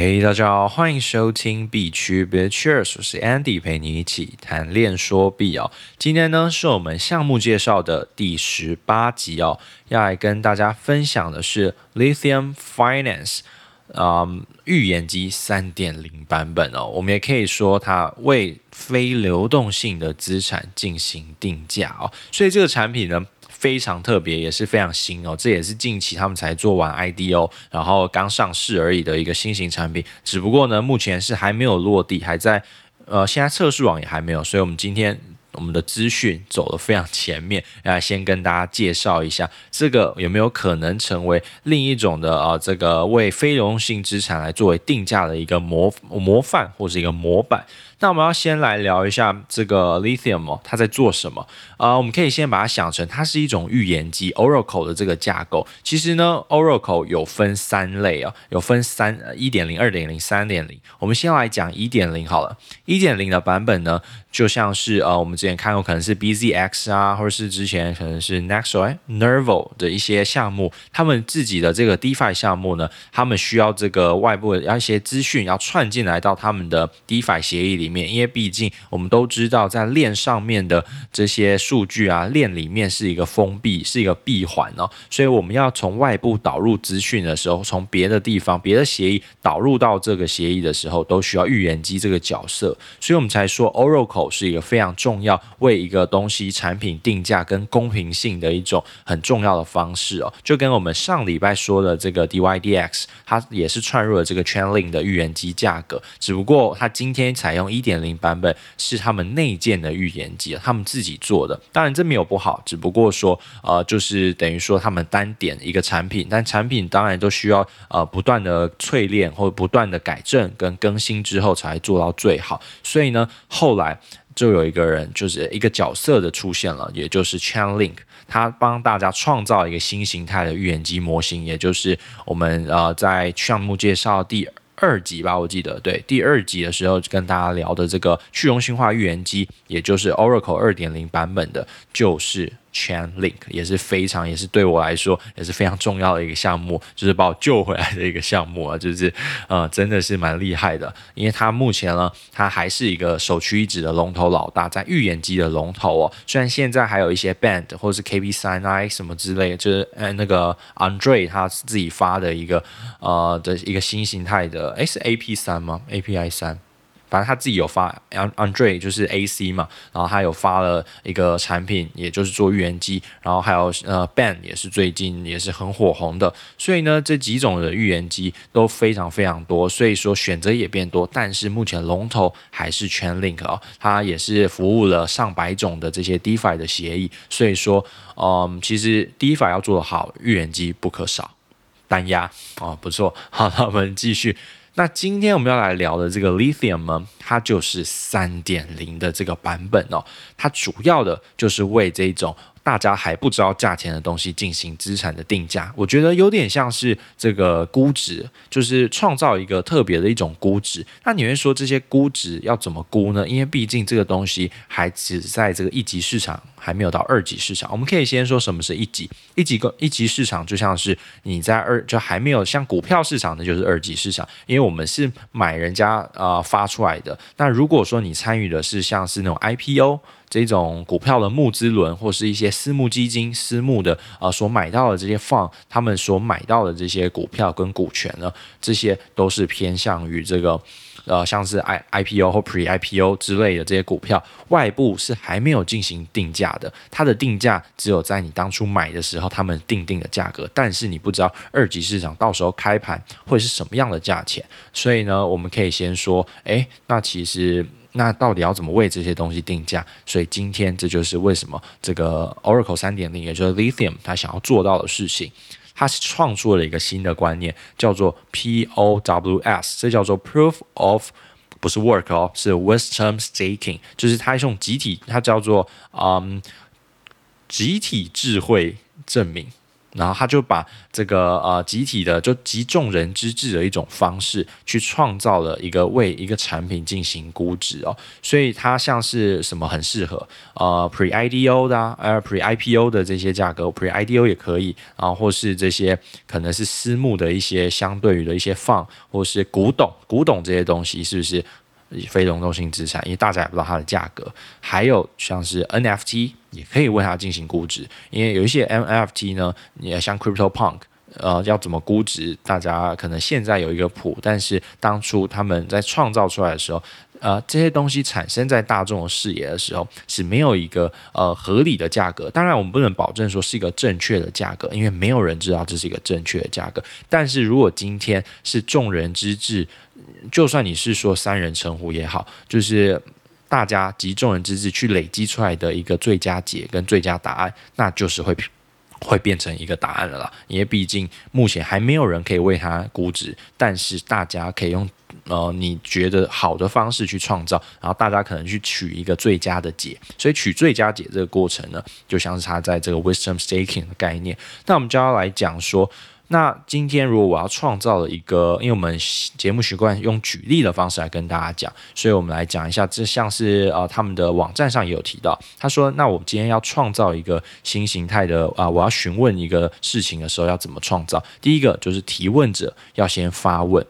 嘿大家好，欢迎收听币圈 Bitcheers，我是 Andy，陪你一起谈恋说币哦。今天呢是我们项目介绍的第十八集哦，要来跟大家分享的是 Lithium Finance，嗯，预言机三点零版本哦。我们也可以说它为非流动性的资产进行定价哦，所以这个产品呢。非常特别，也是非常新哦，这也是近期他们才做完 IDO，然后刚上市而已的一个新型产品。只不过呢，目前是还没有落地，还在呃，现在测试网也还没有，所以我们今天我们的资讯走得非常前面，来先跟大家介绍一下这个有没有可能成为另一种的啊、呃，这个为非流动性资产来作为定价的一个模模范或是一个模板。那我们要先来聊一下这个 Lithium 哦，它在做什么？啊、我们可以先把它想成它是一种预言机 Oracle 的这个架构。其实呢，Oracle 有分三类啊，有分三一点零、二点零、三点零。我们先来讲一点零好了。一点零的版本呢，就像是呃，我们之前看过可能是 BZX 啊，或者是之前可能是 Nexo、Nervo 的一些项目，他们自己的这个 DeFi 项目呢，他们需要这个外部的要一些资讯要串进来到他们的 DeFi 协议里。面，因为毕竟我们都知道，在链上面的这些数据啊，链里面是一个封闭，是一个闭环哦，所以我们要从外部导入资讯的时候，从别的地方、别的协议导入到这个协议的时候，都需要预言机这个角色，所以我们才说 Oracle 是一个非常重要，为一个东西产品定价跟公平性的一种很重要的方式哦，就跟我们上礼拜说的这个 DYDX，它也是串入了这个 Chainlink 的预言机价格，只不过它今天采用一。点零版本是他们内建的预言机，他们自己做的。当然这没有不好，只不过说呃，就是等于说他们单点一个产品，但产品当然都需要呃不断的淬炼或不断的改正跟更新之后才做到最好。所以呢，后来就有一个人就是一个角色的出现了，也就是 Chainlink，他帮大家创造一个新形态的预言机模型，也就是我们呃在项目介绍第二。集吧，我记得对，第二集的时候跟大家聊的这个去中心化预言机，也就是 Oracle 二点零版本的，就是。Chainlink 也是非常，也是对我来说也是非常重要的一个项目，就是把我救回来的一个项目啊，就是呃，真的是蛮厉害的，因为它目前呢，它还是一个首屈一指的龙头老大，在预言机的龙头哦。虽然现在还有一些 Band 或是 KP3i 什么之类，就是呃那个 Andre 他自己发的一个呃的一个新形态的，诶是 AP 三吗？API 三。反正他自己有发，Andre 就是 AC 嘛，然后他有发了一个产品，也就是做预言机，然后还有呃 Band 也是最近也是很火红的，所以呢这几种的预言机都非常非常多，所以说选择也变多，但是目前龙头还是 Chainlink 哦，它也是服务了上百种的这些 DeFi 的协议，所以说嗯其实 DeFi 要做得好，预言机不可少，单压哦不错，好，那我们继续。那今天我们要来聊的这个 Lithium 呢，它就是三点零的这个版本哦，它主要的就是为这种。大家还不知道价钱的东西进行资产的定价，我觉得有点像是这个估值，就是创造一个特别的一种估值。那你会说这些估值要怎么估呢？因为毕竟这个东西还只在这个一级市场，还没有到二级市场。我们可以先说什么是一级？一级个一级市场就像是你在二就还没有像股票市场的，就是二级市场，因为我们是买人家啊、发出来的。那如果说你参与的是像是那种 IPO。这种股票的募资轮，或是一些私募基金、私募的呃所买到的这些放他们所买到的这些股票跟股权呢，这些都是偏向于这个呃像是 I IPO 或 Pre IPO 之类的这些股票，外部是还没有进行定价的，它的定价只有在你当初买的时候他们定定的价格，但是你不知道二级市场到时候开盘会是什么样的价钱，所以呢，我们可以先说，诶，那其实。那到底要怎么为这些东西定价？所以今天这就是为什么这个 Oracle 三点零，也就是 Lithium，它想要做到的事情。它是创作了一个新的观念，叫做 POWS，这叫做 Proof of 不是 Work 哦，是 Wisdom Staking，就是它用集体，它叫做嗯集体智慧证明。然后他就把这个呃集体的就集众人之智的一种方式去创造了一个为一个产品进行估值哦，所以它像是什么很适合呃 Pre IDO 的啊，呃 Pre IPO 的这些价格，Pre IDO 也可以然后，或是这些可能是私募的一些相对于的一些放，或是古董，古董这些东西是不是？非流动性资产，因为大家也不知道它的价格，还有像是 NFT 也可以为它进行估值，因为有一些 NFT 呢，也像 CryptoPunk，呃，要怎么估值，大家可能现在有一个谱，但是当初他们在创造出来的时候，呃，这些东西产生在大众的视野的时候是没有一个呃合理的价格，当然我们不能保证说是一个正确的价格，因为没有人知道这是一个正确的价格，但是如果今天是众人之智。就算你是说三人成虎也好，就是大家集众人之智去累积出来的一个最佳解跟最佳答案，那就是会会变成一个答案了啦。因为毕竟目前还没有人可以为它估值，但是大家可以用呃你觉得好的方式去创造，然后大家可能去取一个最佳的解。所以取最佳解这个过程呢，就像是他在这个 wisdom staking 的概念。那我们就要来讲说。那今天如果我要创造了一个，因为我们节目习惯用举例的方式来跟大家讲，所以我们来讲一下，这像是呃他们的网站上也有提到，他说，那我今天要创造一个新形态的啊、我要询问一个事情的时候要怎么创造？第一个就是提问者要先发问，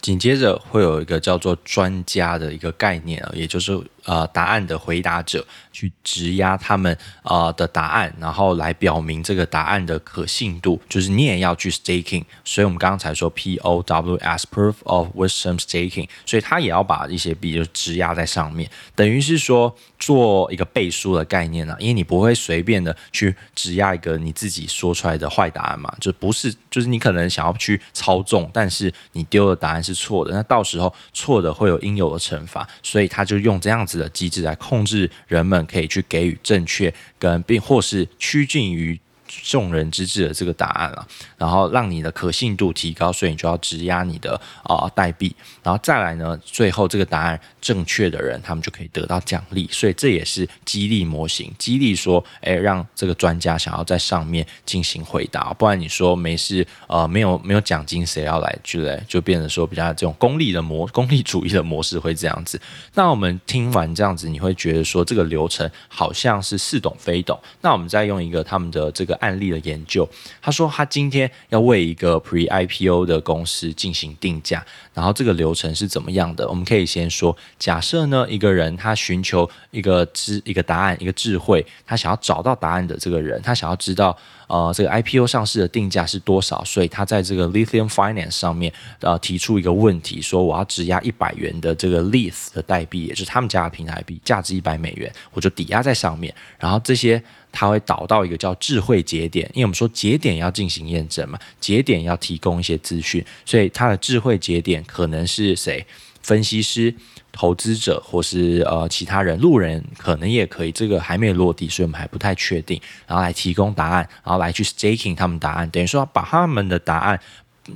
紧接着会有一个叫做专家的一个概念啊，也就是呃答案的回答者。去质押他们呃的答案，然后来表明这个答案的可信度，就是你也要去 staking。所以我们刚刚才说 POW，as proof of wisdom staking，所以他也要把一些币就质押在上面，等于是说做一个背书的概念啊，因为你不会随便的去质押一个你自己说出来的坏答案嘛，就不是，就是你可能想要去操纵，但是你丢的答案是错的，那到时候错的会有应有的惩罚，所以他就用这样子的机制来控制人们。可以去给予正确跟并或是趋近于众人之智的这个答案了，然后让你的可信度提高，所以你就要质押你的啊代币，然后再来呢，最后这个答案正确的人，他们就可以得到奖励，所以这也是激励模型，激励说，哎，让这个专家想要在上面进行回答，不然你说没事，呃，没有没有奖金，谁要来之类，就变成说比较这种功利的模功利主义的模式会这样子。那我们听完这样子，你会觉得说这个流程好像是似懂非懂。那我们再用一个他们的这个。案例的研究，他说他今天要为一个 Pre IPO 的公司进行定价，然后这个流程是怎么样的？我们可以先说，假设呢，一个人他寻求一个知一个答案，一个智慧，他想要找到答案的这个人，他想要知道呃这个 IPO 上市的定价是多少，所以他在这个 Lithium Finance 上面呃提出一个问题，说我要质押一百元的这个 Lith 的代币，也就是他们家的平台币，价值一百美元，我就抵押在上面，然后这些。它会导到一个叫智慧节点，因为我们说节点要进行验证嘛，节点要提供一些资讯，所以它的智慧节点可能是谁？分析师、投资者或是呃其他人、路人可能也可以，这个还没有落地，所以我们还不太确定。然后来提供答案，然后来去 staking 他们答案，等于说把他们的答案。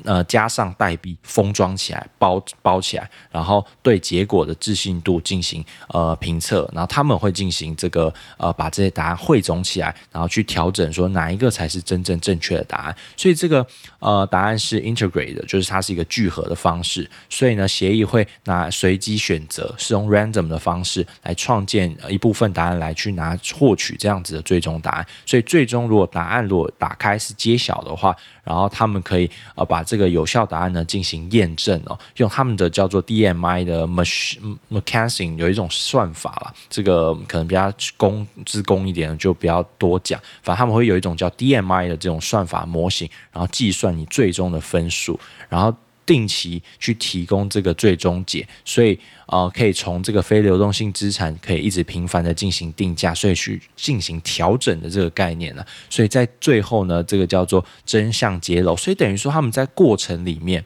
呃，加上代币封装起来，包包起来，然后对结果的置信度进行呃评测，然后他们会进行这个呃把这些答案汇总起来，然后去调整说哪一个才是真正正确的答案。所以这个呃答案是 integrate 的，就是它是一个聚合的方式。所以呢，协议会拿随机选择，是用 random 的方式来创建一部分答案来去拿获取这样子的最终答案。所以最终如果答案如果打开是揭晓的话，然后他们可以呃把这个有效答案呢进行验证哦，用他们的叫做 DMI 的 machine mechanics 有一种算法啦，这个可能比较公资工一点就不要多讲，反正他们会有一种叫 DMI 的这种算法模型，然后计算你最终的分数，然后。定期去提供这个最终解，所以呃可以从这个非流动性资产可以一直频繁的进行定价，所以去进行调整的这个概念呢，所以在最后呢，这个叫做真相揭露，所以等于说他们在过程里面。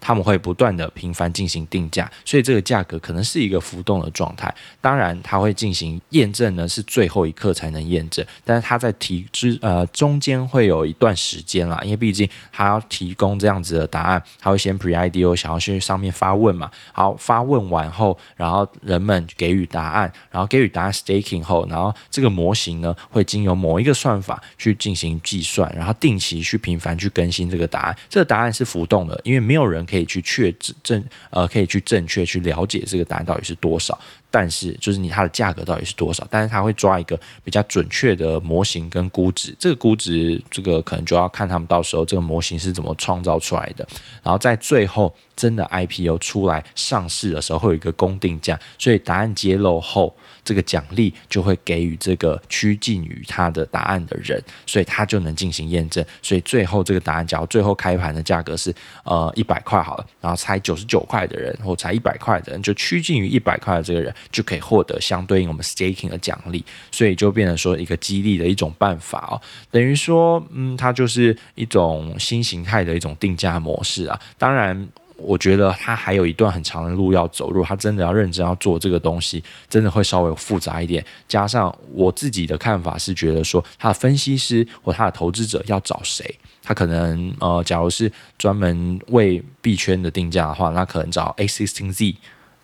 他们会不断的频繁进行定价，所以这个价格可能是一个浮动的状态。当然，它会进行验证呢，是最后一刻才能验证。但是它在提之呃中间会有一段时间啦，因为毕竟它要提供这样子的答案，它会先 pre pre-IDO 想要去上面发问嘛。好，发问完后，然后人们给予答案，然后给予答案 staking 后，然后这个模型呢会经由某一个算法去进行计算，然后定期去频繁去更新这个答案。这个答案是浮动的，因为没有人可以去确证呃可以去正确去了解这个答案到底是多少。但是，就是你它的价格到底是多少？但是它会抓一个比较准确的模型跟估值，这个估值，这个可能就要看他们到时候这个模型是怎么创造出来的。然后在最后真的 IPO 出来上市的时候，会有一个公定价，所以答案揭露后。这个奖励就会给予这个趋近于他的答案的人，所以他就能进行验证。所以最后这个答案，假如最后开盘的价格是呃一百块好了，然后才九十九块的人或才一百块的人，就趋近于一百块的这个人就可以获得相对应我们 staking 的奖励。所以就变成说一个激励的一种办法哦，等于说嗯，它就是一种新形态的一种定价模式啊。当然。我觉得他还有一段很长的路要走，如果他真的要认真要做这个东西，真的会稍微复杂一点。加上我自己的看法是觉得说，他的分析师或他的投资者要找谁？他可能呃，假如是专门为币圈的定价的话，那可能找 a16z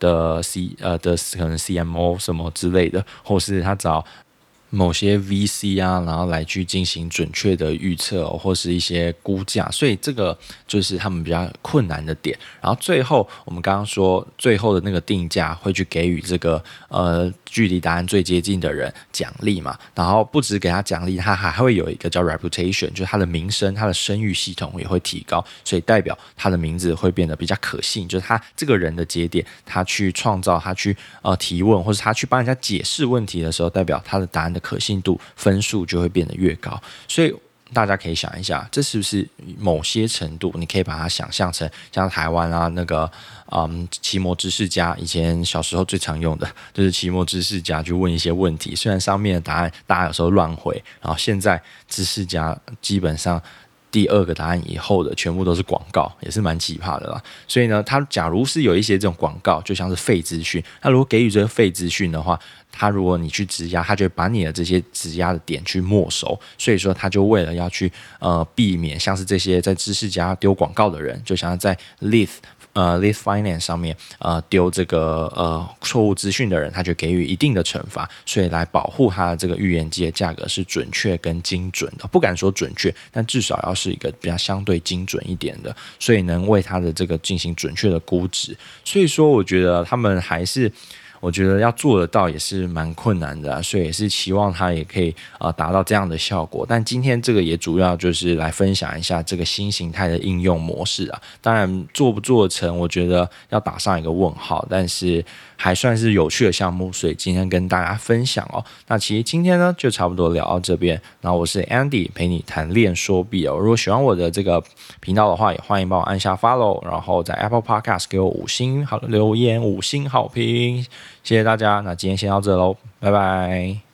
的 C 呃的可能 CMO 什么之类的，或是他找。某些 VC 啊，然后来去进行准确的预测，或是一些估价，所以这个就是他们比较困难的点。然后最后我们刚刚说，最后的那个定价会去给予这个呃距离答案最接近的人奖励嘛。然后不止给他奖励，他还会有一个叫 reputation，就是他的名声、他的声誉系统也会提高，所以代表他的名字会变得比较可信。就是他这个人的节点，他去创造，他去呃提问，或者他去帮人家解释问题的时候，代表他的答案的。可信度分数就会变得越高，所以大家可以想一下，这是不是某些程度，你可以把它想象成像台湾啊那个嗯奇摩知识家，以前小时候最常用的就是奇摩知识家去问一些问题，虽然上面的答案大家有时候乱回，然后现在知识家基本上。第二个答案以后的全部都是广告，也是蛮奇葩的啦。所以呢，他假如是有一些这种广告，就像是废资讯，那如果给予这个废资讯的话，他如果你去质押，他就会把你的这些质押的点去没收。所以说，他就为了要去呃避免像是这些在知识家丢广告的人，就想要在 Lith。呃，Leaf Finance 上面呃丢这个呃错误资讯的人，他就给予一定的惩罚，所以来保护他的这个预言机的价格是准确跟精准的，不敢说准确，但至少要是一个比较相对精准一点的，所以能为他的这个进行准确的估值。所以说，我觉得他们还是。我觉得要做得到也是蛮困难的啊，所以也是期望它也可以啊达到这样的效果。但今天这个也主要就是来分享一下这个新形态的应用模式啊。当然做不做成，我觉得要打上一个问号。但是还算是有趣的项目，所以今天跟大家分享哦。那其实今天呢就差不多聊到这边。然后我是 Andy，陪你谈练说币哦。如果喜欢我的这个频道的话，也欢迎帮我按下 Follow，然后在 Apple Podcast 给我五星好留言，五星好评。谢谢大家，那今天先到这喽，拜拜。